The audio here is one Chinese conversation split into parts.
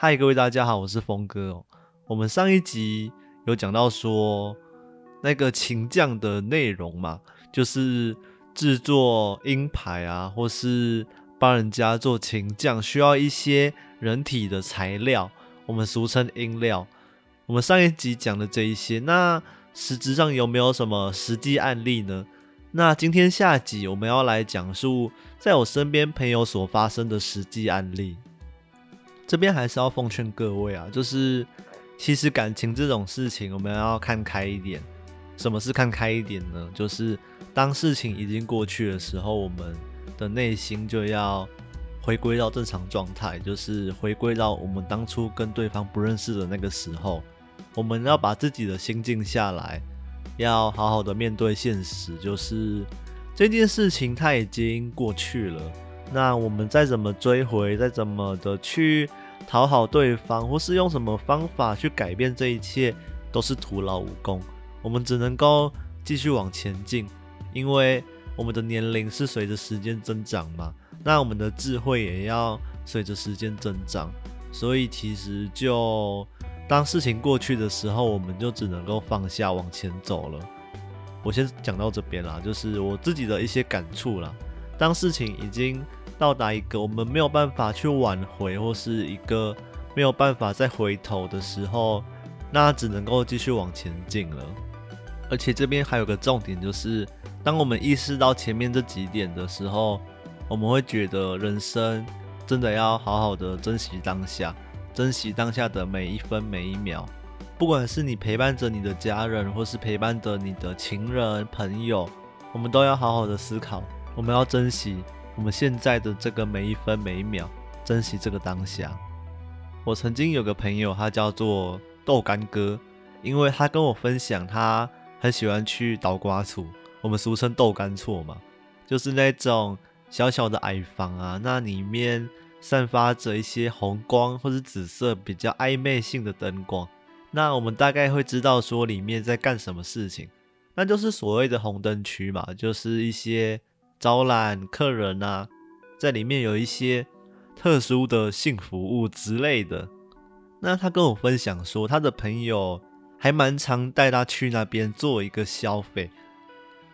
嗨，各位大家好，我是峰哥哦。我们上一集有讲到说那个琴匠的内容嘛，就是制作音牌啊，或是帮人家做琴匠需要一些人体的材料，我们俗称音料。我们上一集讲的这一些，那实质上有没有什么实际案例呢？那今天下集我们要来讲述在我身边朋友所发生的实际案例。这边还是要奉劝各位啊，就是其实感情这种事情，我们要看开一点。什么是看开一点呢？就是当事情已经过去的时候，我们的内心就要回归到正常状态，就是回归到我们当初跟对方不认识的那个时候。我们要把自己的心静下来，要好好的面对现实，就是这件事情它已经过去了。那我们再怎么追回，再怎么的去讨好对方，或是用什么方法去改变这一切，都是徒劳无功。我们只能够继续往前进，因为我们的年龄是随着时间增长嘛，那我们的智慧也要随着时间增长。所以其实就当事情过去的时候，我们就只能够放下，往前走了。我先讲到这边啦，就是我自己的一些感触啦。当事情已经到达一个我们没有办法去挽回，或是一个没有办法再回头的时候，那只能够继续往前进了。而且这边还有个重点，就是当我们意识到前面这几点的时候，我们会觉得人生真的要好好的珍惜当下，珍惜当下的每一分每一秒。不管是你陪伴着你的家人，或是陪伴着你的情人朋友，我们都要好好的思考，我们要珍惜。我们现在的这个每一分每一秒，珍惜这个当下。我曾经有个朋友，他叫做豆干哥，因为他跟我分享，他很喜欢去倒瓜厝，我们俗称豆干厝嘛，就是那种小小的矮房啊，那里面散发着一些红光或者紫色比较暧昧性的灯光，那我们大概会知道说里面在干什么事情，那就是所谓的红灯区嘛，就是一些。招揽客人啊，在里面有一些特殊的性服务之类的。那他跟我分享说，他的朋友还蛮常带他去那边做一个消费。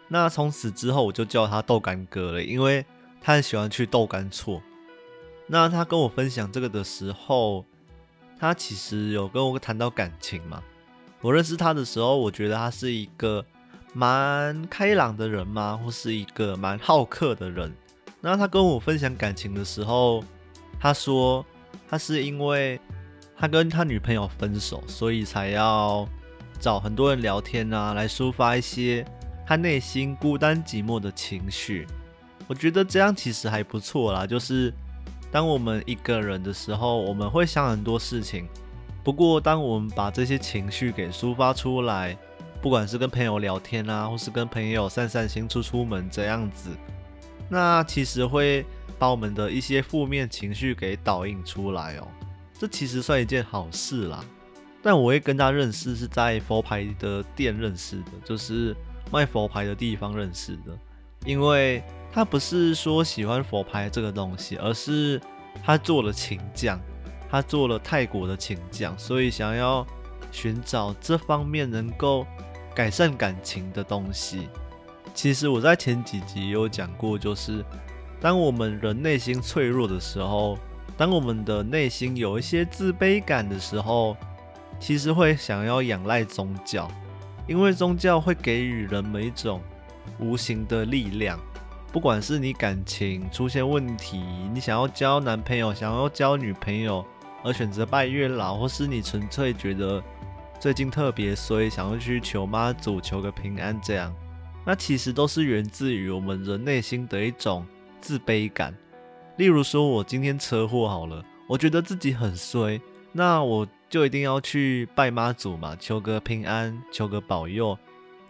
那从此之后，我就叫他豆干哥了，因为他很喜欢去豆干错。那他跟我分享这个的时候，他其实有跟我谈到感情嘛。我认识他的时候，我觉得他是一个。蛮开朗的人吗？或是一个蛮好客的人？那他跟我分享感情的时候，他说他是因为他跟他女朋友分手，所以才要找很多人聊天啊，来抒发一些他内心孤单寂寞的情绪。我觉得这样其实还不错啦，就是当我们一个人的时候，我们会想很多事情。不过当我们把这些情绪给抒发出来。不管是跟朋友聊天啊，或是跟朋友散散心、出出门这样子，那其实会把我们的一些负面情绪给导引出来哦。这其实算一件好事啦。但我会跟他认识是在佛牌的店认识的，就是卖佛牌的地方认识的。因为他不是说喜欢佛牌这个东西，而是他做了琴匠，他做了泰国的琴匠，所以想要寻找这方面能够。改善感情的东西，其实我在前几集有讲过，就是当我们人内心脆弱的时候，当我们的内心有一些自卑感的时候，其实会想要仰赖宗教，因为宗教会给予人们一种无形的力量。不管是你感情出现问题，你想要交男朋友，想要交女朋友，而选择拜月老，或是你纯粹觉得。最近特别衰，想要去求妈祖求个平安，这样，那其实都是源自于我们人内心的一种自卑感。例如说，我今天车祸好了，我觉得自己很衰，那我就一定要去拜妈祖嘛，求个平安，求个保佑。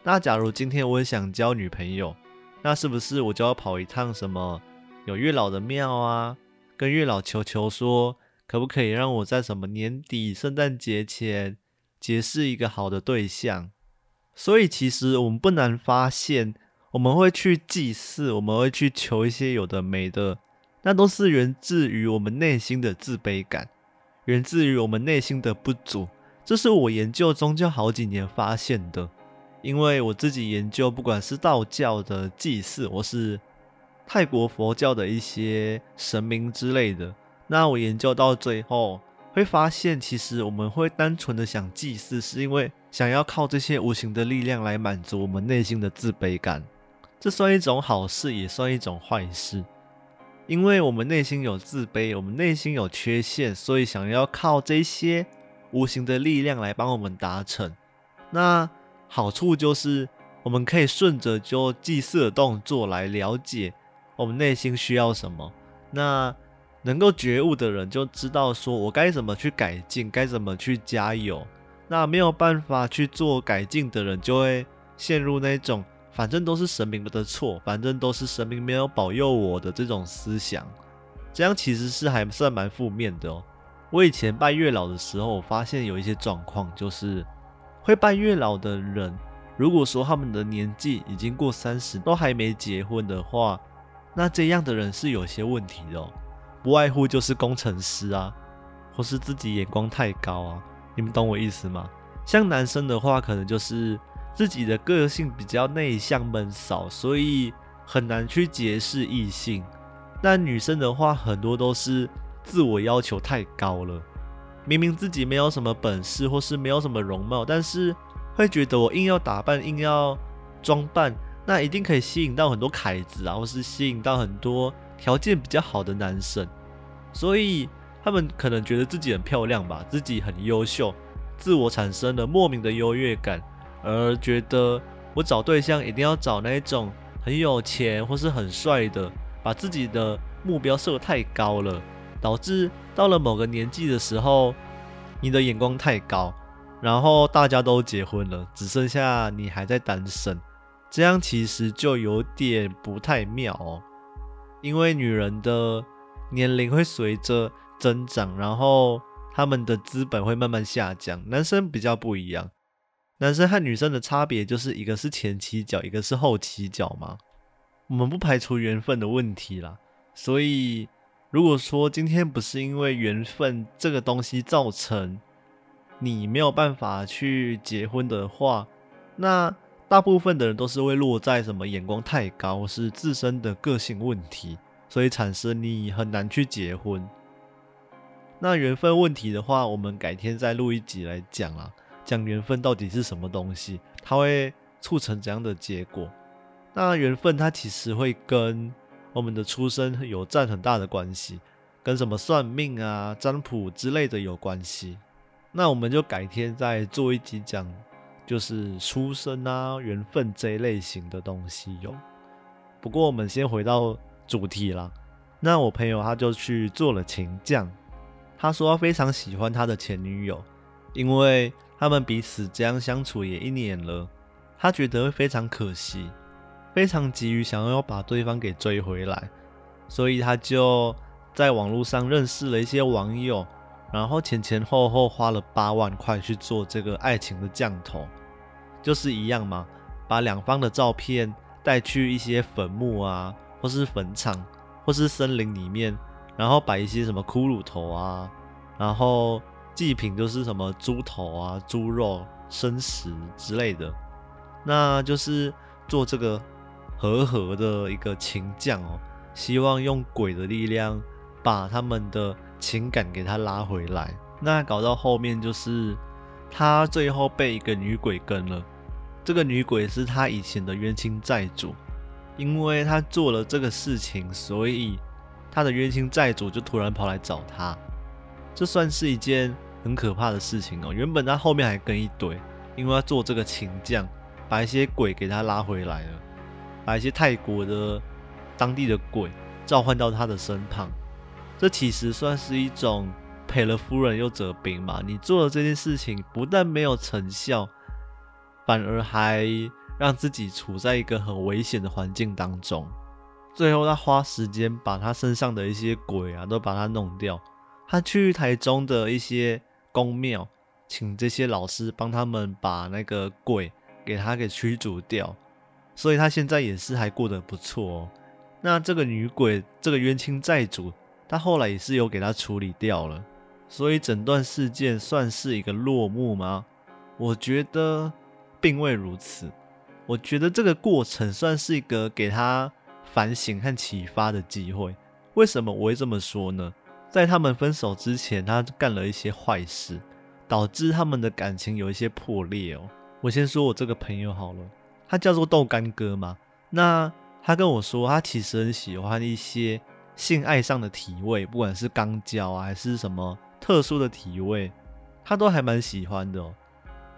那假如今天我很想交女朋友，那是不是我就要跑一趟什么有月老的庙啊，跟月老求求说，可不可以让我在什么年底圣诞节前？结识一个好的对象，所以其实我们不难发现，我们会去祭祀，我们会去求一些有的没的，那都是源自于我们内心的自卑感，源自于我们内心的不足。这是我研究宗教好几年发现的，因为我自己研究，不管是道教的祭祀，或是泰国佛教的一些神明之类的，那我研究到最后会发现，其实我们会单纯的想祭祀，是因为想要靠这些无形的力量来满足我们内心的自卑感。这算一种好事，也算一种坏事，因为我们内心有自卑，我们内心有缺陷，所以想要靠这些。无形的力量来帮我们达成，那好处就是我们可以顺着就祭祀的动作来了解我们内心需要什么。那能够觉悟的人就知道说我该怎么去改进，该怎么去加油。那没有办法去做改进的人就会陷入那种反正都是神明的错，反正都是神明没有保佑我的这种思想，这样其实是还算蛮负面的哦。我以前拜月老的时候，我发现有一些状况，就是会拜月老的人，如果说他们的年纪已经过三十，都还没结婚的话，那这样的人是有些问题的，不外乎就是工程师啊，或是自己眼光太高啊，你们懂我意思吗？像男生的话，可能就是自己的个性比较内向闷骚，所以很难去结识异性；那女生的话，很多都是。自我要求太高了，明明自己没有什么本事，或是没有什么容貌，但是会觉得我硬要打扮、硬要装扮，那一定可以吸引到很多凯子啊，或是吸引到很多条件比较好的男生，所以他们可能觉得自己很漂亮吧，自己很优秀，自我产生了莫名的优越感，而觉得我找对象一定要找那种很有钱或是很帅的，把自己的目标设太高了。导致到了某个年纪的时候，你的眼光太高，然后大家都结婚了，只剩下你还在单身，这样其实就有点不太妙哦。因为女人的年龄会随着增长，然后他们的资本会慢慢下降。男生比较不一样，男生和女生的差别就是一个是前期角，一个是后期角嘛。我们不排除缘分的问题啦，所以。如果说今天不是因为缘分这个东西造成你没有办法去结婚的话，那大部分的人都是会落在什么眼光太高，是自身的个性问题，所以产生你很难去结婚。那缘分问题的话，我们改天再录一集来讲啊，讲缘分到底是什么东西，它会促成怎样的结果？那缘分它其实会跟。我们的出生有占很大的关系，跟什么算命啊、占卜之类的有关系。那我们就改天再做一集讲，就是出生啊、缘分这一类型的东西有。不过我们先回到主题啦。那我朋友他就去做了琴匠，他说他非常喜欢他的前女友，因为他们彼此这样相处也一年了，他觉得会非常可惜。非常急于想要把对方给追回来，所以他就在网络上认识了一些网友，然后前前后后花了八万块去做这个爱情的降头，就是一样嘛，把两方的照片带去一些坟墓啊，或是坟场，或是森林里面，然后摆一些什么骷髅头啊，然后祭品就是什么猪头啊、猪肉、生食之类的，那就是做这个。和和的一个情将哦，希望用鬼的力量把他们的情感给他拉回来。那搞到后面就是他最后被一个女鬼跟了，这个女鬼是他以前的冤亲债主，因为他做了这个事情，所以他的冤亲债主就突然跑来找他。这算是一件很可怕的事情哦。原本他后面还跟一堆，因为他做这个情将，把一些鬼给他拉回来了。把一些泰国的当地的鬼召唤到他的身旁，这其实算是一种赔了夫人又折兵嘛。你做了这件事情，不但没有成效，反而还让自己处在一个很危险的环境当中。最后，他花时间把他身上的一些鬼啊都把他弄掉。他去台中的一些宫庙，请这些老师帮他们把那个鬼给他给驱逐掉。所以他现在也是还过得不错哦。那这个女鬼，这个冤亲债主，他后来也是有给他处理掉了。所以整段事件算是一个落幕吗？我觉得并未如此。我觉得这个过程算是一个给他反省和启发的机会。为什么我会这么说呢？在他们分手之前，他干了一些坏事，导致他们的感情有一些破裂哦。我先说我这个朋友好了，他叫做豆干哥嘛。那他跟我说，他其实很喜欢一些性爱上的体位，不管是肛交啊，还是什么特殊的体位，他都还蛮喜欢的。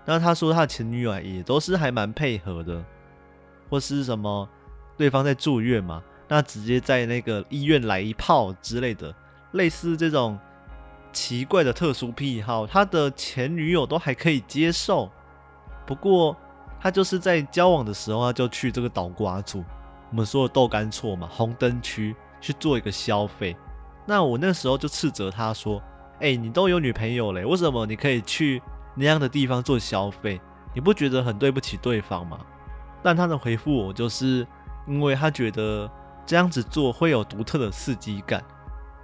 那他说他前女友也都是还蛮配合的，或是什么对方在住院嘛，那直接在那个医院来一炮之类的，类似这种奇怪的特殊癖好，他的前女友都还可以接受。不过他就是在交往的时候，他就去这个倒瓜组，我们说的豆干错嘛，红灯区去做一个消费。那我那时候就斥责他说：“哎，你都有女朋友嘞，为什么你可以去？”那样的地方做消费，你不觉得很对不起对方吗？但他的回复我就是，因为他觉得这样子做会有独特的刺激感。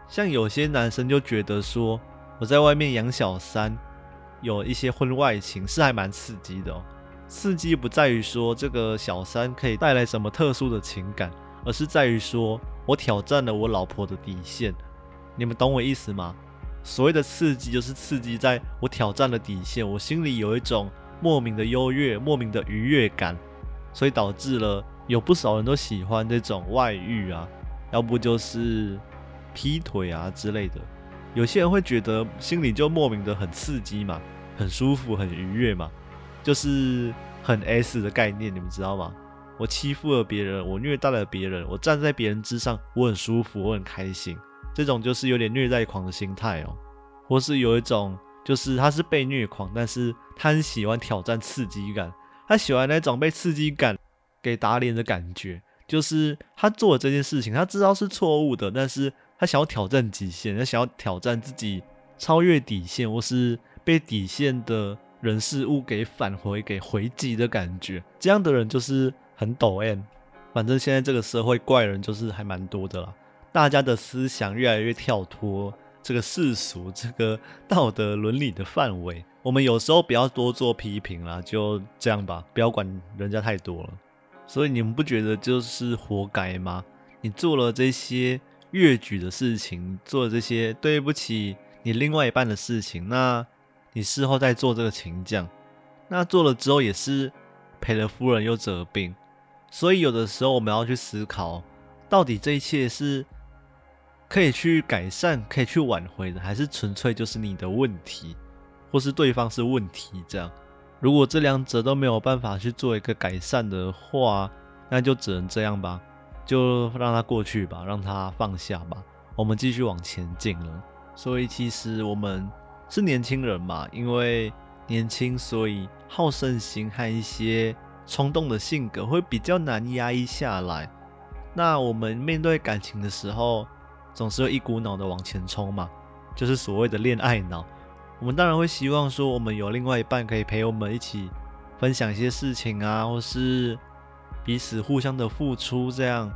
像有些男生就觉得说，我在外面养小三，有一些婚外情是还蛮刺激的哦。刺激不在于说这个小三可以带来什么特殊的情感，而是在于说我挑战了我老婆的底线。你们懂我意思吗？所谓的刺激，就是刺激在我挑战了底线，我心里有一种莫名的优越、莫名的愉悦感，所以导致了有不少人都喜欢这种外遇啊，要不就是劈腿啊之类的。有些人会觉得心里就莫名的很刺激嘛，很舒服、很愉悦嘛，就是很 S 的概念，你们知道吗？我欺负了别人，我虐待了别人，我站在别人之上，我很舒服，我很开心。这种就是有点虐待狂的心态哦，或是有一种就是他是被虐狂，但是他很喜欢挑战刺激感，他喜欢那种被刺激感给打脸的感觉，就是他做这件事情，他知道是错误的，但是他想要挑战极限，他想要挑战自己超越底线，或是被底线的人事物给返回、给回击的感觉，这样的人就是很抖 M。反正现在这个社会怪人就是还蛮多的啦。大家的思想越来越跳脱这个世俗、这个道德伦理的范围，我们有时候不要多做批评啦，就这样吧，不要管人家太多了。所以你们不觉得就是活该吗？你做了这些越矩的事情，做了这些对不起你另外一半的事情，那你事后再做这个情将，那做了之后也是赔了夫人又折兵。所以有的时候我们要去思考，到底这一切是。可以去改善，可以去挽回的，还是纯粹就是你的问题，或是对方是问题？这样，如果这两者都没有办法去做一个改善的话，那就只能这样吧，就让它过去吧，让它放下吧，我们继续往前进了。所以其实我们是年轻人嘛，因为年轻，所以好胜心和一些冲动的性格会比较难压抑下来。那我们面对感情的时候，总是会一股脑的往前冲嘛，就是所谓的恋爱脑。我们当然会希望说，我们有另外一半可以陪我们一起分享一些事情啊，或是彼此互相的付出，这样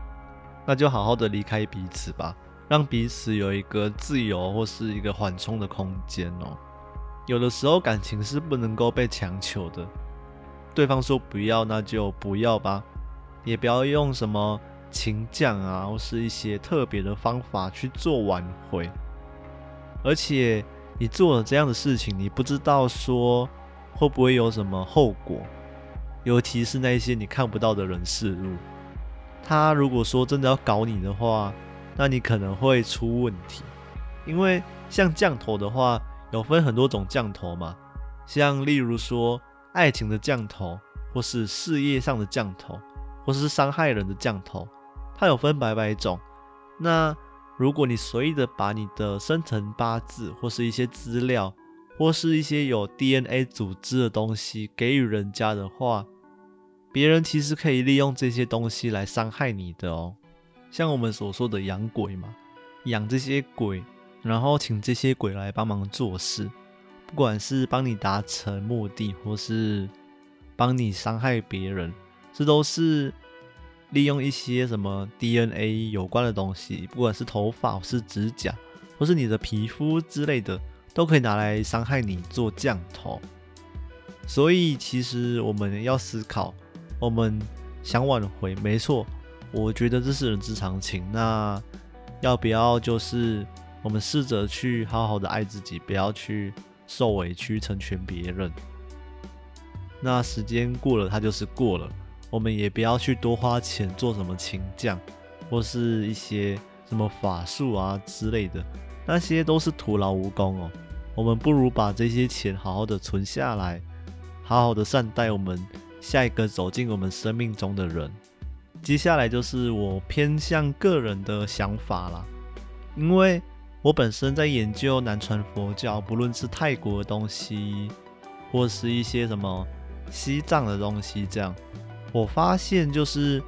那就好好的离开彼此吧，让彼此有一个自由或是一个缓冲的空间哦。有的时候感情是不能够被强求的，对方说不要，那就不要吧，也不要用什么。情将啊，或是一些特别的方法去做挽回，而且你做了这样的事情，你不知道说会不会有什么后果，尤其是那些你看不到的人事物。他如果说真的要搞你的话，那你可能会出问题，因为像降头的话，有分很多种降头嘛，像例如说爱情的降头，或是事业上的降头，或是伤害人的降头。它有分百百种，那如果你随意的把你的生辰八字或是一些资料，或是一些有 DNA 组织的东西给予人家的话，别人其实可以利用这些东西来伤害你的哦。像我们所说的养鬼嘛，养这些鬼，然后请这些鬼来帮忙做事，不管是帮你达成目的，或是帮你伤害别人，这都是。利用一些什么 DNA 有关的东西，不管是头发、或是指甲，或是你的皮肤之类的，都可以拿来伤害你做降头。所以其实我们要思考，我们想挽回，没错，我觉得这是人之常情。那要不要就是我们试着去好好的爱自己，不要去受委屈成全别人。那时间过了，它就是过了。我们也不要去多花钱做什么情降，或是一些什么法术啊之类的，那些都是徒劳无功哦。我们不如把这些钱好好的存下来，好好的善待我们下一个走进我们生命中的人。接下来就是我偏向个人的想法啦，因为我本身在研究南传佛教，不论是泰国的东西，或是一些什么西藏的东西，这样。我发现就是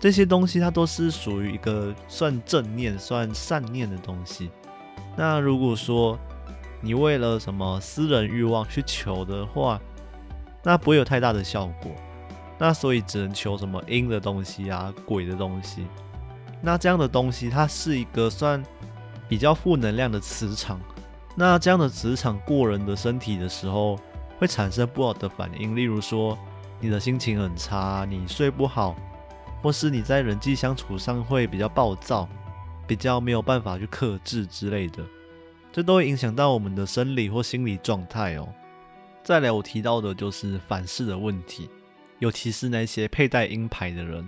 这些东西，它都是属于一个算正念、算善念的东西。那如果说你为了什么私人欲望去求的话，那不会有太大的效果。那所以只能求什么阴的东西啊、鬼的东西。那这样的东西，它是一个算比较负能量的磁场。那这样的磁场过人的身体的时候，会产生不好的反应，例如说。你的心情很差，你睡不好，或是你在人际相处上会比较暴躁，比较没有办法去克制之类的，这都会影响到我们的生理或心理状态哦。再来，我提到的就是反噬的问题，尤其是那些佩戴鹰牌的人，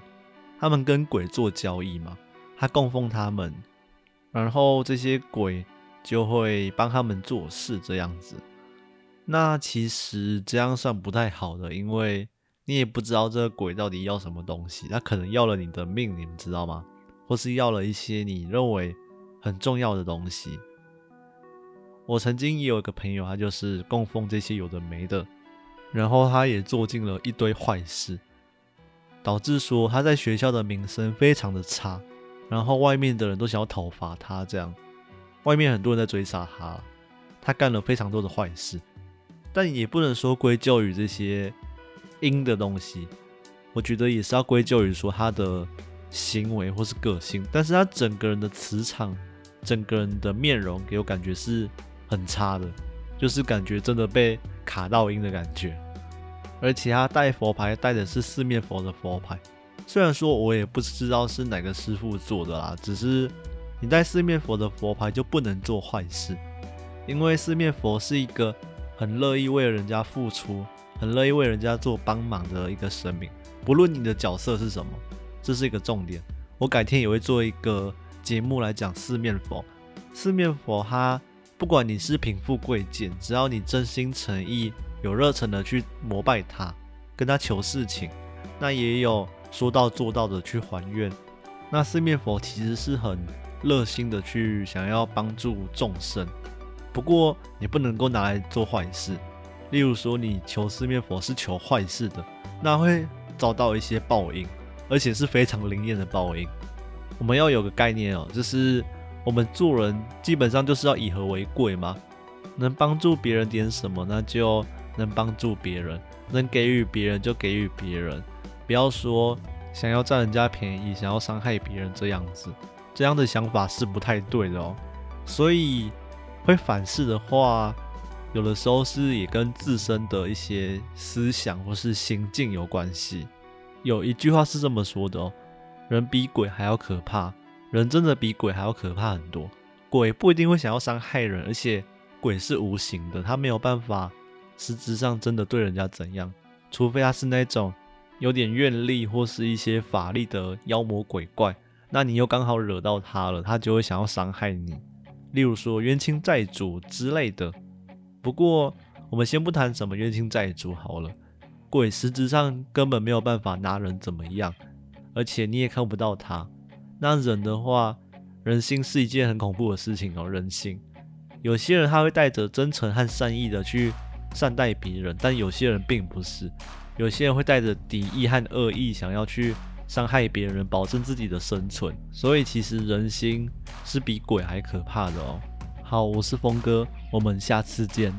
他们跟鬼做交易嘛，他供奉他们，然后这些鬼就会帮他们做事这样子。那其实这样算不太好的，因为。你也不知道这个鬼到底要什么东西，他可能要了你的命，你们知道吗？或是要了一些你认为很重要的东西。我曾经也有一个朋友，他就是供奉这些有的没的，然后他也做尽了一堆坏事，导致说他在学校的名声非常的差，然后外面的人都想要讨伐他，这样外面很多人在追杀他，他干了非常多的坏事，但也不能说归咎于这些。阴的东西，我觉得也是要归咎于说他的行为或是个性，但是他整个人的磁场，整个人的面容给我感觉是很差的，就是感觉真的被卡到阴的感觉。而且他带佛牌带的是四面佛的佛牌，虽然说我也不知道是哪个师傅做的啦，只是你带四面佛的佛牌就不能做坏事，因为四面佛是一个很乐意为人家付出。很乐意为人家做帮忙的一个神明，不论你的角色是什么，这是一个重点。我改天也会做一个节目来讲四面佛。四面佛，它不管你是贫富贵贱，只要你真心诚意、有热忱的去膜拜他，跟他求事情，那也有说到做到的去还愿。那四面佛其实是很热心的去想要帮助众生，不过也不能够拿来做坏事。例如说，你求四面佛是求坏事的，那会遭到一些报应，而且是非常灵验的报应。我们要有个概念哦，就是我们做人基本上就是要以和为贵嘛，能帮助别人点什么，那就能帮助别人，能给予别人就给予别人，不要说想要占人家便宜，想要伤害别人这样子，这样的想法是不太对的哦。所以会反噬的话。有的时候是也跟自身的一些思想或是心境有关系。有一句话是这么说的哦：人比鬼还要可怕，人真的比鬼还要可怕很多。鬼不一定会想要伤害人，而且鬼是无形的，他没有办法实质上真的对人家怎样，除非他是那种有点愿力或是一些法力的妖魔鬼怪，那你又刚好惹到他了，他就会想要伤害你。例如说冤亲债主之类的。不过，我们先不谈什么冤亲债主好了。鬼实质上根本没有办法拿人怎么样，而且你也看不到他。那人的话，人心是一件很恐怖的事情哦。人心，有些人他会带着真诚和善意的去善待别人，但有些人并不是。有些人会带着敌意和恶意，想要去伤害别人，保证自己的生存。所以，其实人心是比鬼还可怕的哦。好，我是峰哥，我们下次见。